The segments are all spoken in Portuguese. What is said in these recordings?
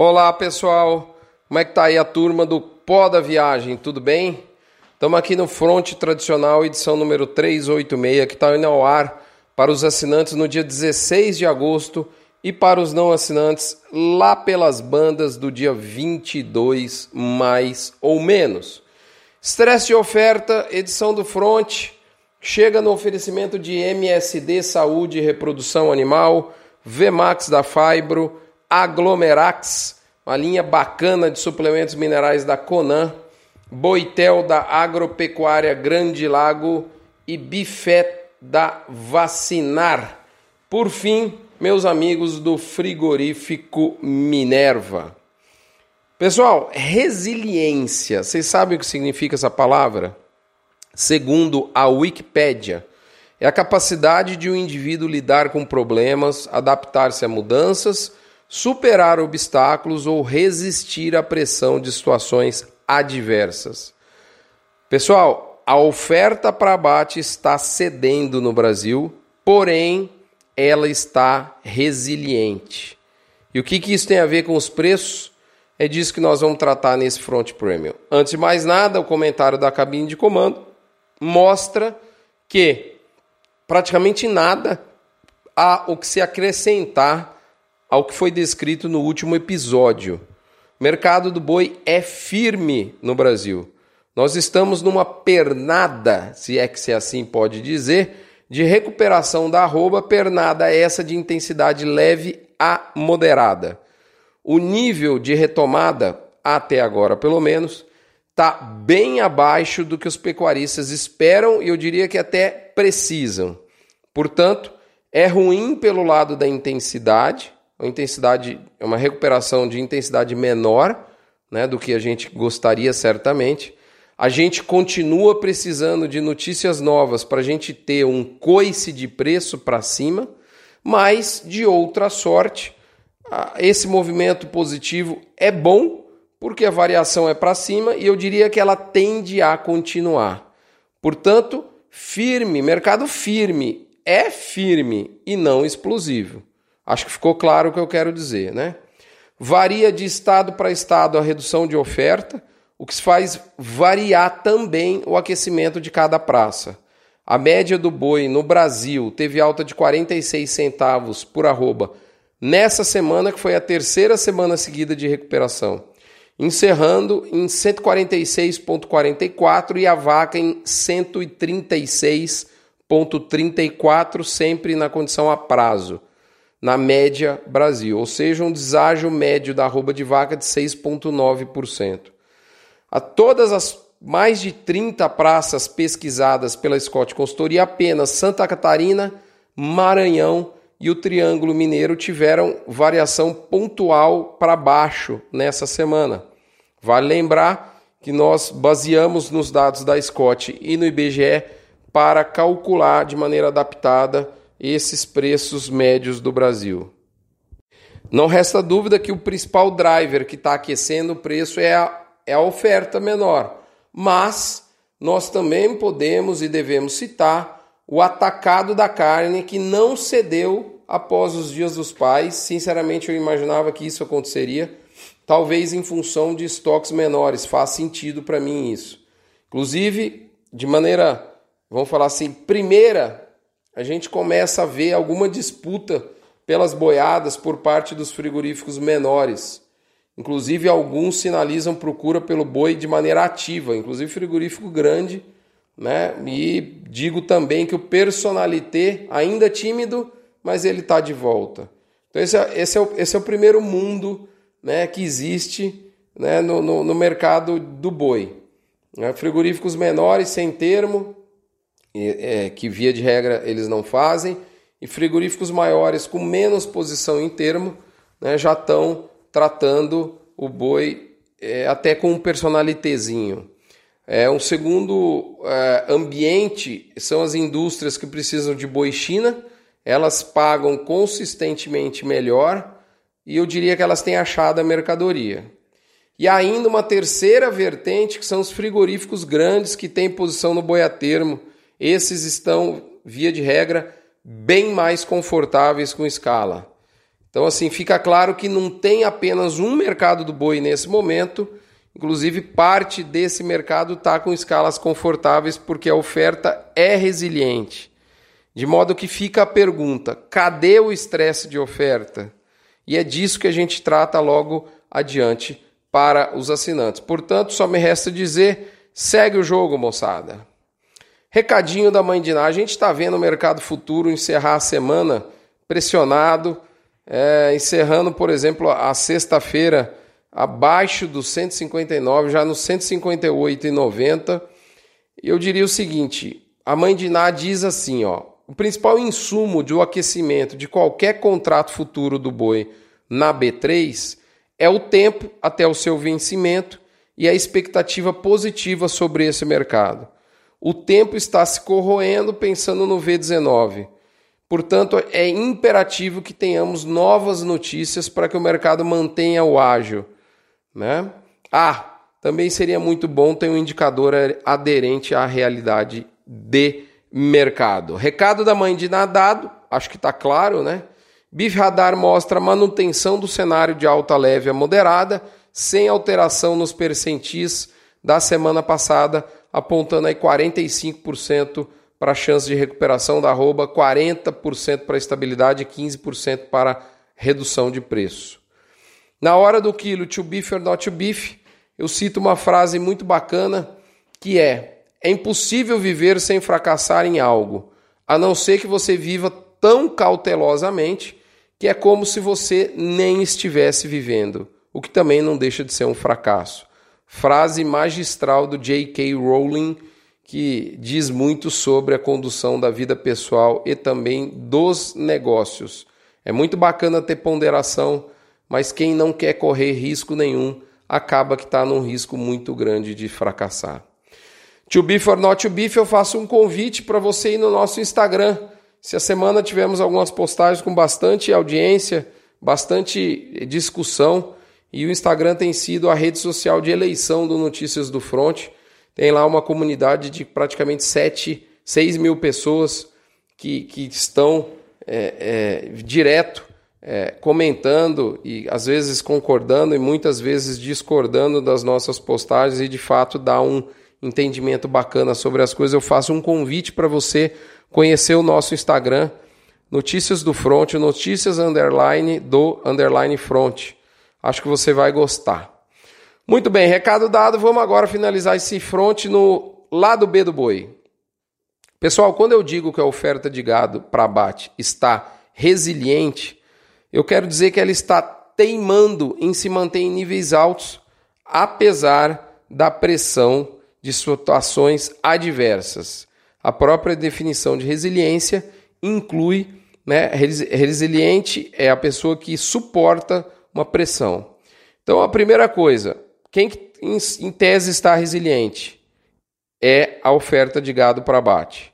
Olá pessoal, como é que tá aí a turma do Pó da Viagem? Tudo bem? Estamos aqui no Fronte Tradicional, edição número 386, que está indo ao ar para os assinantes no dia 16 de agosto e para os não assinantes lá pelas bandas do dia 22, mais ou menos. Estresse de oferta, edição do Fronte, chega no oferecimento de MSD Saúde e Reprodução Animal, VMAX da Fibro, Aglomerax, uma linha bacana de suplementos minerais da Conan, Boitel da Agropecuária Grande Lago e Bifet da Vacinar. Por fim, meus amigos do frigorífico Minerva. Pessoal, resiliência, vocês sabem o que significa essa palavra? Segundo a Wikipédia, é a capacidade de um indivíduo lidar com problemas, adaptar-se a mudanças superar obstáculos ou resistir à pressão de situações adversas. Pessoal, a oferta para abate está cedendo no Brasil, porém ela está resiliente. E o que, que isso tem a ver com os preços? É disso que nós vamos tratar nesse Front Premium. Antes de mais nada, o comentário da cabine de comando mostra que praticamente nada há o que se acrescentar ao que foi descrito no último episódio. O mercado do boi é firme no Brasil. Nós estamos numa pernada, se é que se assim pode dizer, de recuperação da arroba, pernada essa de intensidade leve a moderada. O nível de retomada, até agora pelo menos, está bem abaixo do que os pecuaristas esperam e eu diria que até precisam. Portanto, é ruim pelo lado da intensidade, uma intensidade, é uma recuperação de intensidade menor né, do que a gente gostaria certamente. A gente continua precisando de notícias novas para a gente ter um coice de preço para cima, mas de outra sorte, esse movimento positivo é bom porque a variação é para cima e eu diria que ela tende a continuar. Portanto, firme, mercado firme, é firme e não explosivo. Acho que ficou claro o que eu quero dizer, né? Varia de estado para estado a redução de oferta, o que faz variar também o aquecimento de cada praça. A média do boi no Brasil teve alta de 46 centavos por arroba nessa semana, que foi a terceira semana seguida de recuperação, encerrando em 146,44 e a vaca em 136,34, sempre na condição a prazo na média Brasil, ou seja, um deságio médio da arroba de vaca de 6,9%. A todas as mais de 30 praças pesquisadas pela Scott Consultoria, apenas Santa Catarina, Maranhão e o Triângulo Mineiro tiveram variação pontual para baixo nessa semana. Vale lembrar que nós baseamos nos dados da Scott e no IBGE para calcular de maneira adaptada esses preços médios do Brasil. Não resta dúvida que o principal driver que está aquecendo o preço é a, é a oferta menor, mas nós também podemos e devemos citar o atacado da carne que não cedeu após os dias dos pais. Sinceramente, eu imaginava que isso aconteceria, talvez em função de estoques menores. Faz sentido para mim isso. Inclusive, de maneira, vamos falar assim, primeira a gente começa a ver alguma disputa pelas boiadas por parte dos frigoríficos menores. Inclusive, alguns sinalizam procura pelo boi de maneira ativa, inclusive frigorífico grande. Né? E digo também que o personalité, ainda tímido, mas ele está de volta. Então, esse é, esse, é o, esse é o primeiro mundo né, que existe né, no, no, no mercado do boi. Né? Frigoríficos menores, sem termo, é, que via de regra eles não fazem, e frigoríficos maiores com menos posição em termo né, já estão tratando o boi é, até com um personalitezinho. É, um segundo é, ambiente são as indústrias que precisam de boi China, elas pagam consistentemente melhor e eu diria que elas têm achado a mercadoria. E ainda uma terceira vertente que são os frigoríficos grandes que têm posição no boi a termo esses estão, via de regra, bem mais confortáveis com escala. Então, assim, fica claro que não tem apenas um mercado do boi nesse momento, inclusive parte desse mercado está com escalas confortáveis porque a oferta é resiliente. De modo que fica a pergunta: cadê o estresse de oferta? E é disso que a gente trata logo adiante para os assinantes. Portanto, só me resta dizer: segue o jogo, moçada. Recadinho da mãe de Ná. A gente está vendo o mercado futuro encerrar a semana pressionado, é, encerrando, por exemplo, a sexta-feira abaixo dos 159, já nos 158,90. Eu diria o seguinte: a mãe de Ná diz assim, ó, o principal insumo do aquecimento de qualquer contrato futuro do boi na B3 é o tempo até o seu vencimento e a expectativa positiva sobre esse mercado. O tempo está se corroendo pensando no V19. Portanto, é imperativo que tenhamos novas notícias para que o mercado mantenha o ágil. Né? Ah, também seria muito bom ter um indicador aderente à realidade de mercado. Recado da mãe de nadado, acho que está claro, né? BIF Radar mostra manutenção do cenário de alta leve a moderada, sem alteração nos percentis da semana passada, apontando aí 45% para a chance de recuperação da arroba, 40% para estabilidade e 15% para redução de preço. Na hora do quilo to beef or not to beef, eu cito uma frase muito bacana que é: é impossível viver sem fracassar em algo, a não ser que você viva tão cautelosamente que é como se você nem estivesse vivendo, o que também não deixa de ser um fracasso. Frase magistral do J.K. Rowling que diz muito sobre a condução da vida pessoal e também dos negócios. É muito bacana ter ponderação, mas quem não quer correr risco nenhum acaba que está num risco muito grande de fracassar. To beef or not to beef, eu faço um convite para você ir no nosso Instagram. Se a semana tivemos algumas postagens com bastante audiência, bastante discussão, e o Instagram tem sido a rede social de eleição do Notícias do Front. Tem lá uma comunidade de praticamente 7, 6 mil pessoas que, que estão é, é, direto é, comentando e às vezes concordando e muitas vezes discordando das nossas postagens e de fato dá um entendimento bacana sobre as coisas. Eu faço um convite para você conhecer o nosso Instagram, Notícias do Front, Notícias Underline do Underline Front. Acho que você vai gostar. Muito bem, recado dado, vamos agora finalizar esse front no lado B do boi. Pessoal, quando eu digo que a oferta de gado para abate está resiliente, eu quero dizer que ela está teimando em se manter em níveis altos, apesar da pressão de situações adversas. A própria definição de resiliência inclui, né, resiliente é a pessoa que suporta uma pressão. Então, a primeira coisa, quem em tese está resiliente é a oferta de gado para abate.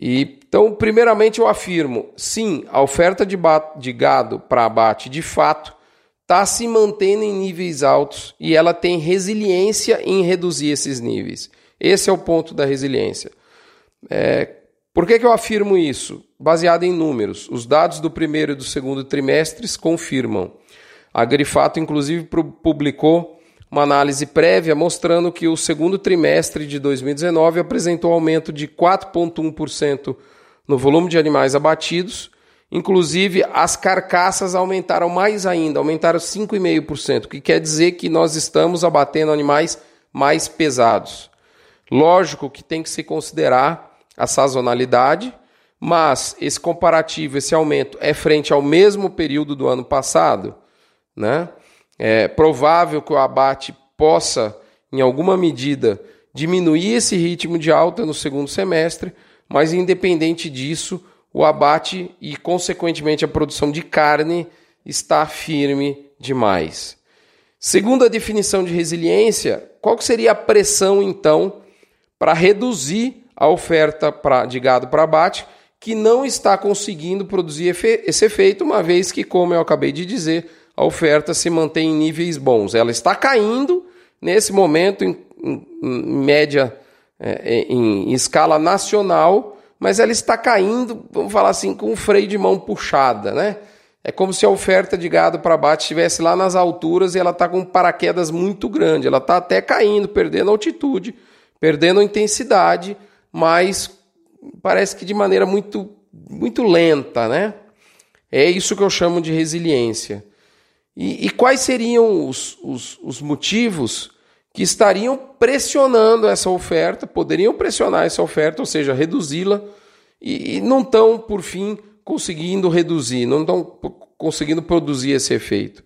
E, então, primeiramente eu afirmo, sim, a oferta de, de gado para abate, de fato, está se mantendo em níveis altos e ela tem resiliência em reduzir esses níveis. Esse é o ponto da resiliência. É, por que, que eu afirmo isso? Baseado em números. Os dados do primeiro e do segundo trimestres confirmam. A Grifato, inclusive, publicou uma análise prévia mostrando que o segundo trimestre de 2019 apresentou aumento de 4,1% no volume de animais abatidos. Inclusive, as carcaças aumentaram mais ainda, aumentaram 5,5%, o que quer dizer que nós estamos abatendo animais mais pesados. Lógico que tem que se considerar a sazonalidade, mas esse comparativo, esse aumento é frente ao mesmo período do ano passado. Né? É provável que o abate possa, em alguma medida, diminuir esse ritmo de alta no segundo semestre, mas independente disso, o abate e, consequentemente, a produção de carne está firme demais. Segundo a definição de resiliência, qual seria a pressão, então, para reduzir a oferta de gado para abate, que não está conseguindo produzir esse efeito, uma vez que, como eu acabei de dizer, a oferta se mantém em níveis bons. Ela está caindo nesse momento, em, em, em média, é, em, em, escala nacional, mas ela está caindo, vamos falar assim, com o freio de mão puxada, né? é como se a oferta de gado para abate estivesse lá nas alturas e ela está com paraquedas muito grande. Ela está até caindo, perdendo altitude, perdendo intensidade, mas parece que de maneira muito, muito lenta, né? É isso que eu chamo de resiliência. E, e quais seriam os, os, os motivos que estariam pressionando essa oferta, poderiam pressionar essa oferta, ou seja, reduzi-la, e, e não estão, por fim, conseguindo reduzir, não estão conseguindo produzir esse efeito.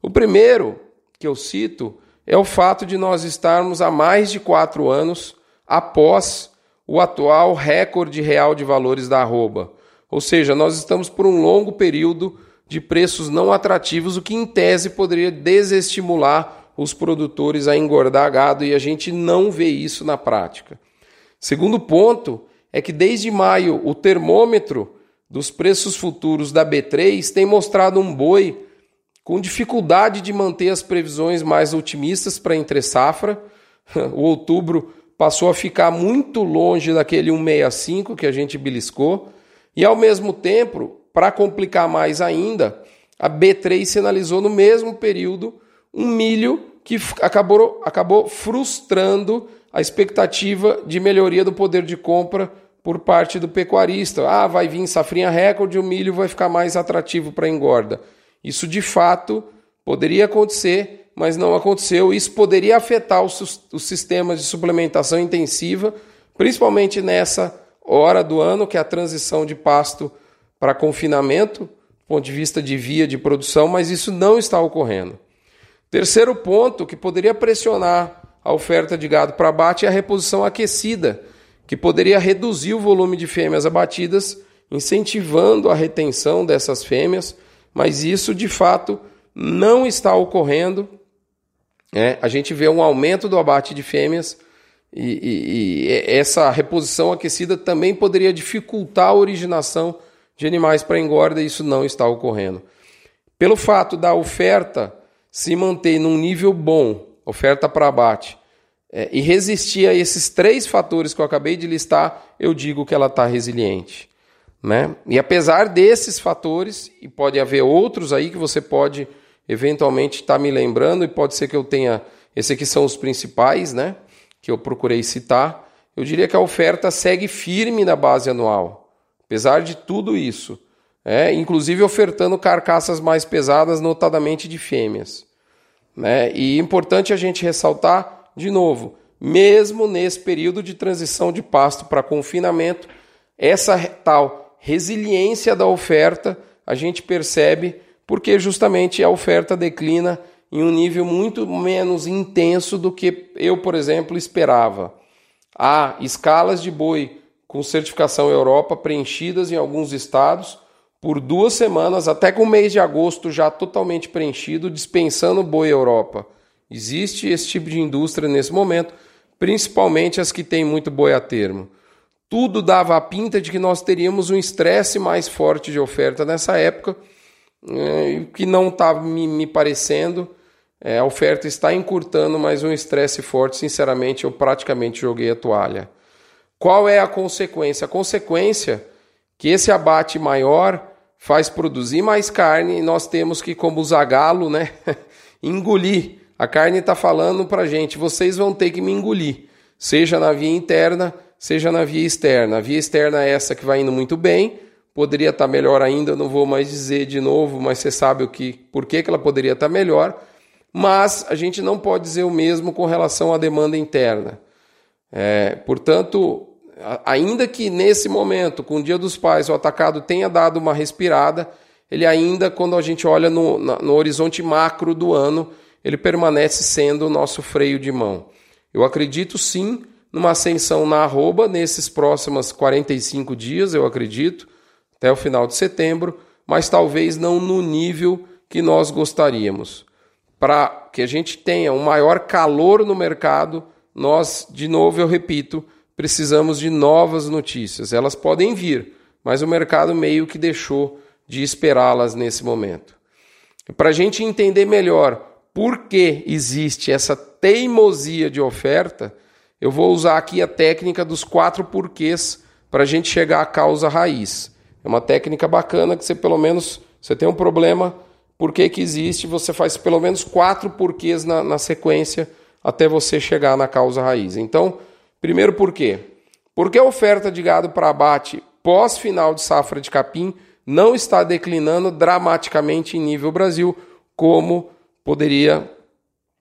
O primeiro que eu cito é o fato de nós estarmos há mais de quatro anos após o atual recorde real de valores da arroba. Ou seja, nós estamos por um longo período de preços não atrativos, o que em tese poderia desestimular os produtores a engordar gado e a gente não vê isso na prática. Segundo ponto é que desde maio o termômetro dos preços futuros da B3 tem mostrado um boi com dificuldade de manter as previsões mais otimistas para entre safra. O outubro passou a ficar muito longe daquele 165 que a gente beliscou, e ao mesmo tempo, para complicar mais ainda, a B3 sinalizou no mesmo período um milho que acabou, acabou frustrando a expectativa de melhoria do poder de compra por parte do pecuarista. Ah, vai vir safrinha recorde, o milho vai ficar mais atrativo para engorda. Isso de fato poderia acontecer, mas não aconteceu. Isso poderia afetar os, os sistemas de suplementação intensiva, principalmente nessa hora do ano, que é a transição de pasto para confinamento, do ponto de vista de via de produção, mas isso não está ocorrendo. Terceiro ponto que poderia pressionar a oferta de gado para abate é a reposição aquecida, que poderia reduzir o volume de fêmeas abatidas, incentivando a retenção dessas fêmeas, mas isso de fato não está ocorrendo. É, a gente vê um aumento do abate de fêmeas e, e, e essa reposição aquecida também poderia dificultar a originação de animais para engorda, isso não está ocorrendo. Pelo fato da oferta se manter num nível bom, oferta para abate, é, e resistir a esses três fatores que eu acabei de listar, eu digo que ela está resiliente. Né? E apesar desses fatores, e pode haver outros aí que você pode eventualmente estar tá me lembrando, e pode ser que eu tenha. Esses aqui são os principais, né? Que eu procurei citar. Eu diria que a oferta segue firme na base anual. Apesar de tudo isso. É, inclusive ofertando carcaças mais pesadas, notadamente de fêmeas. Né? E importante a gente ressaltar, de novo, mesmo nesse período de transição de pasto para confinamento, essa tal resiliência da oferta a gente percebe porque justamente a oferta declina em um nível muito menos intenso do que eu, por exemplo, esperava. Há escalas de boi com certificação Europa preenchidas em alguns estados por duas semanas, até com o mês de agosto já totalmente preenchido, dispensando boi Europa. Existe esse tipo de indústria nesse momento, principalmente as que têm muito boi a termo. Tudo dava a pinta de que nós teríamos um estresse mais forte de oferta nessa época, é, que não está me, parecendo. É, a oferta está encurtando, mas um estresse forte, sinceramente, eu praticamente joguei a toalha. Qual é a consequência? A consequência que esse abate maior faz produzir mais carne e nós temos que, como o zagalo, né, engolir. A carne está falando para gente, vocês vão ter que me engolir, seja na via interna, seja na via externa. A via externa é essa que vai indo muito bem, poderia estar tá melhor ainda, não vou mais dizer de novo, mas você sabe o que, por que, que ela poderia estar tá melhor. Mas a gente não pode dizer o mesmo com relação à demanda interna. É, portanto, ainda que nesse momento, com o Dia dos Pais, o atacado tenha dado uma respirada, ele ainda, quando a gente olha no, no horizonte macro do ano, ele permanece sendo o nosso freio de mão. Eu acredito sim numa ascensão na arroba nesses próximos 45 dias, eu acredito, até o final de setembro, mas talvez não no nível que nós gostaríamos. Para que a gente tenha um maior calor no mercado, nós, de novo, eu repito, precisamos de novas notícias. Elas podem vir, mas o mercado meio que deixou de esperá-las nesse momento. Para a gente entender melhor por que existe essa teimosia de oferta, eu vou usar aqui a técnica dos quatro porquês para a gente chegar à causa raiz. É uma técnica bacana que você, pelo menos, Você tem um problema, por que, que existe? Você faz pelo menos quatro porquês na, na sequência até você chegar na causa raiz. Então, primeiro porquê. Porque a oferta de gado para abate pós final de safra de capim não está declinando dramaticamente em nível Brasil, como poderia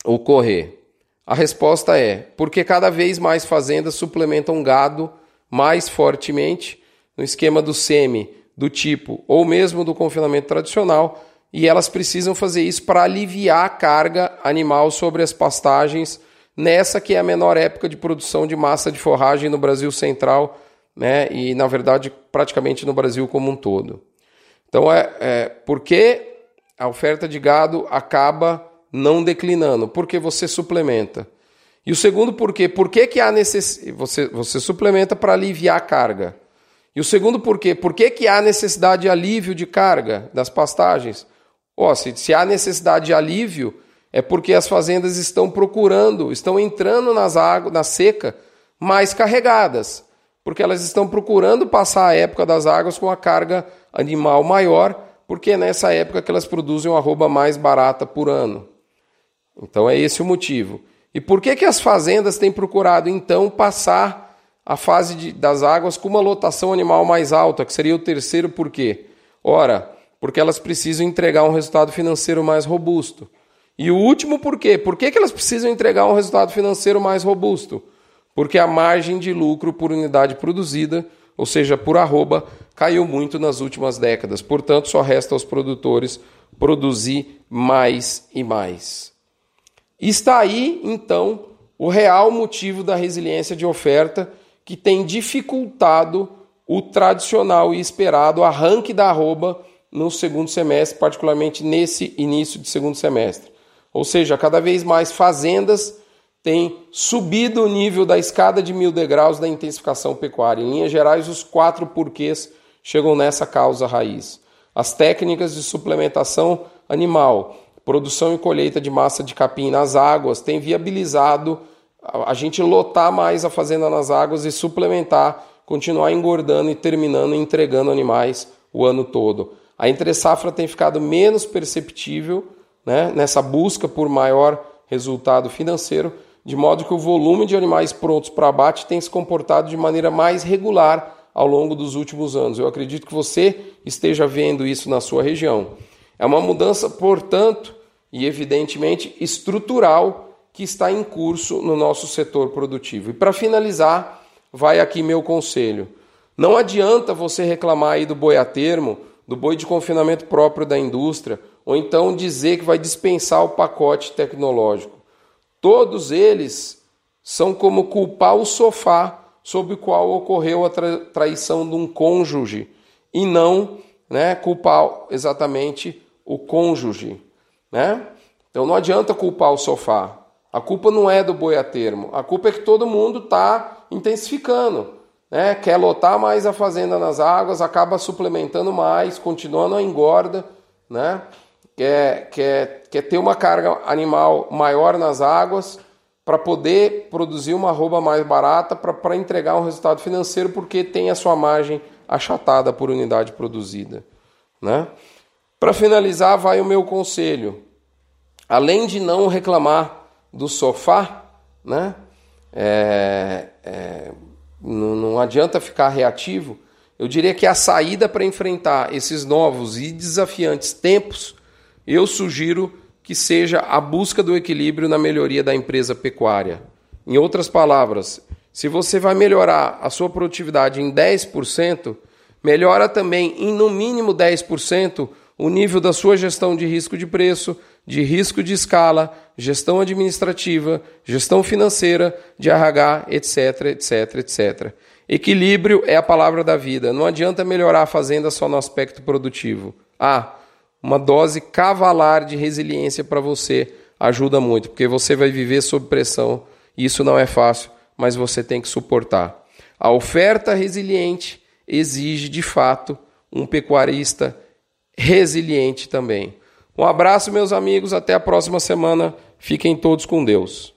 ocorrer? A resposta é porque cada vez mais fazendas suplementam gado mais fortemente no esquema do semi, do tipo ou mesmo do confinamento tradicional, e elas precisam fazer isso para aliviar a carga animal sobre as pastagens nessa que é a menor época de produção de massa de forragem no Brasil Central, né, e na verdade praticamente no Brasil como um todo. Então é, é porque a oferta de gado acaba não declinando, porque você suplementa. E o segundo porquê, por que, que há necess... você, você suplementa para aliviar a carga. E o segundo porquê, por que, que há necessidade de alívio de carga das pastagens? Oh, se, se há necessidade de alívio, é porque as fazendas estão procurando, estão entrando nas águas, na seca, mais carregadas, porque elas estão procurando passar a época das águas com a carga animal maior, porque é nessa época que elas produzem uma arroba mais barata por ano. Então é esse o motivo. E por que, que as fazendas têm procurado então passar a fase de, das águas com uma lotação animal mais alta, que seria o terceiro porquê? Ora, porque elas precisam entregar um resultado financeiro mais robusto. E o último por quê? Por que, que elas precisam entregar um resultado financeiro mais robusto? Porque a margem de lucro por unidade produzida, ou seja, por arroba, caiu muito nas últimas décadas. Portanto, só resta aos produtores produzir mais e mais. Está aí, então, o real motivo da resiliência de oferta que tem dificultado o tradicional e esperado arranque da arroba no segundo semestre, particularmente nesse início de segundo semestre. Ou seja, cada vez mais fazendas têm subido o nível da escada de mil degraus da intensificação pecuária. Em linhas gerais, os quatro porquês chegam nessa causa raiz. As técnicas de suplementação animal, produção e colheita de massa de capim nas águas têm viabilizado a gente lotar mais a fazenda nas águas e suplementar, continuar engordando e terminando entregando animais o ano todo. A entre safra tem ficado menos perceptível né, nessa busca por maior resultado financeiro, de modo que o volume de animais prontos para abate tem se comportado de maneira mais regular ao longo dos últimos anos. Eu acredito que você esteja vendo isso na sua região. É uma mudança, portanto, e evidentemente estrutural que está em curso no nosso setor produtivo. E para finalizar, vai aqui meu conselho. Não adianta você reclamar aí do boi a termo, do boi de confinamento próprio da indústria, ou então dizer que vai dispensar o pacote tecnológico. Todos eles são como culpar o sofá sob o qual ocorreu a tra traição de um cônjuge e não né, culpar exatamente o cônjuge. Né? Então não adianta culpar o sofá. A culpa não é do boi a termo. A culpa é que todo mundo está intensificando. Né? Quer lotar mais a fazenda nas águas, acaba suplementando mais, continuando a engorda. Né? quer, quer, quer ter uma carga animal maior nas águas para poder produzir uma arroba mais barata para entregar um resultado financeiro porque tem a sua margem achatada por unidade produzida. Né? Para finalizar, vai o meu conselho. Além de não reclamar do sofá, né? É, é, não, não adianta ficar reativo. Eu diria que a saída para enfrentar esses novos e desafiantes tempos eu sugiro que seja a busca do equilíbrio na melhoria da empresa pecuária. Em outras palavras, se você vai melhorar a sua produtividade em 10%, melhora também em no mínimo 10% o nível da sua gestão de risco de preço, de risco de escala, gestão administrativa, gestão financeira, de RH, etc, etc, etc. Equilíbrio é a palavra da vida. Não adianta melhorar a fazenda só no aspecto produtivo. Ah, uma dose cavalar de resiliência para você ajuda muito, porque você vai viver sob pressão. Isso não é fácil, mas você tem que suportar. A oferta resiliente exige, de fato, um pecuarista resiliente também. Um abraço, meus amigos. Até a próxima semana. Fiquem todos com Deus.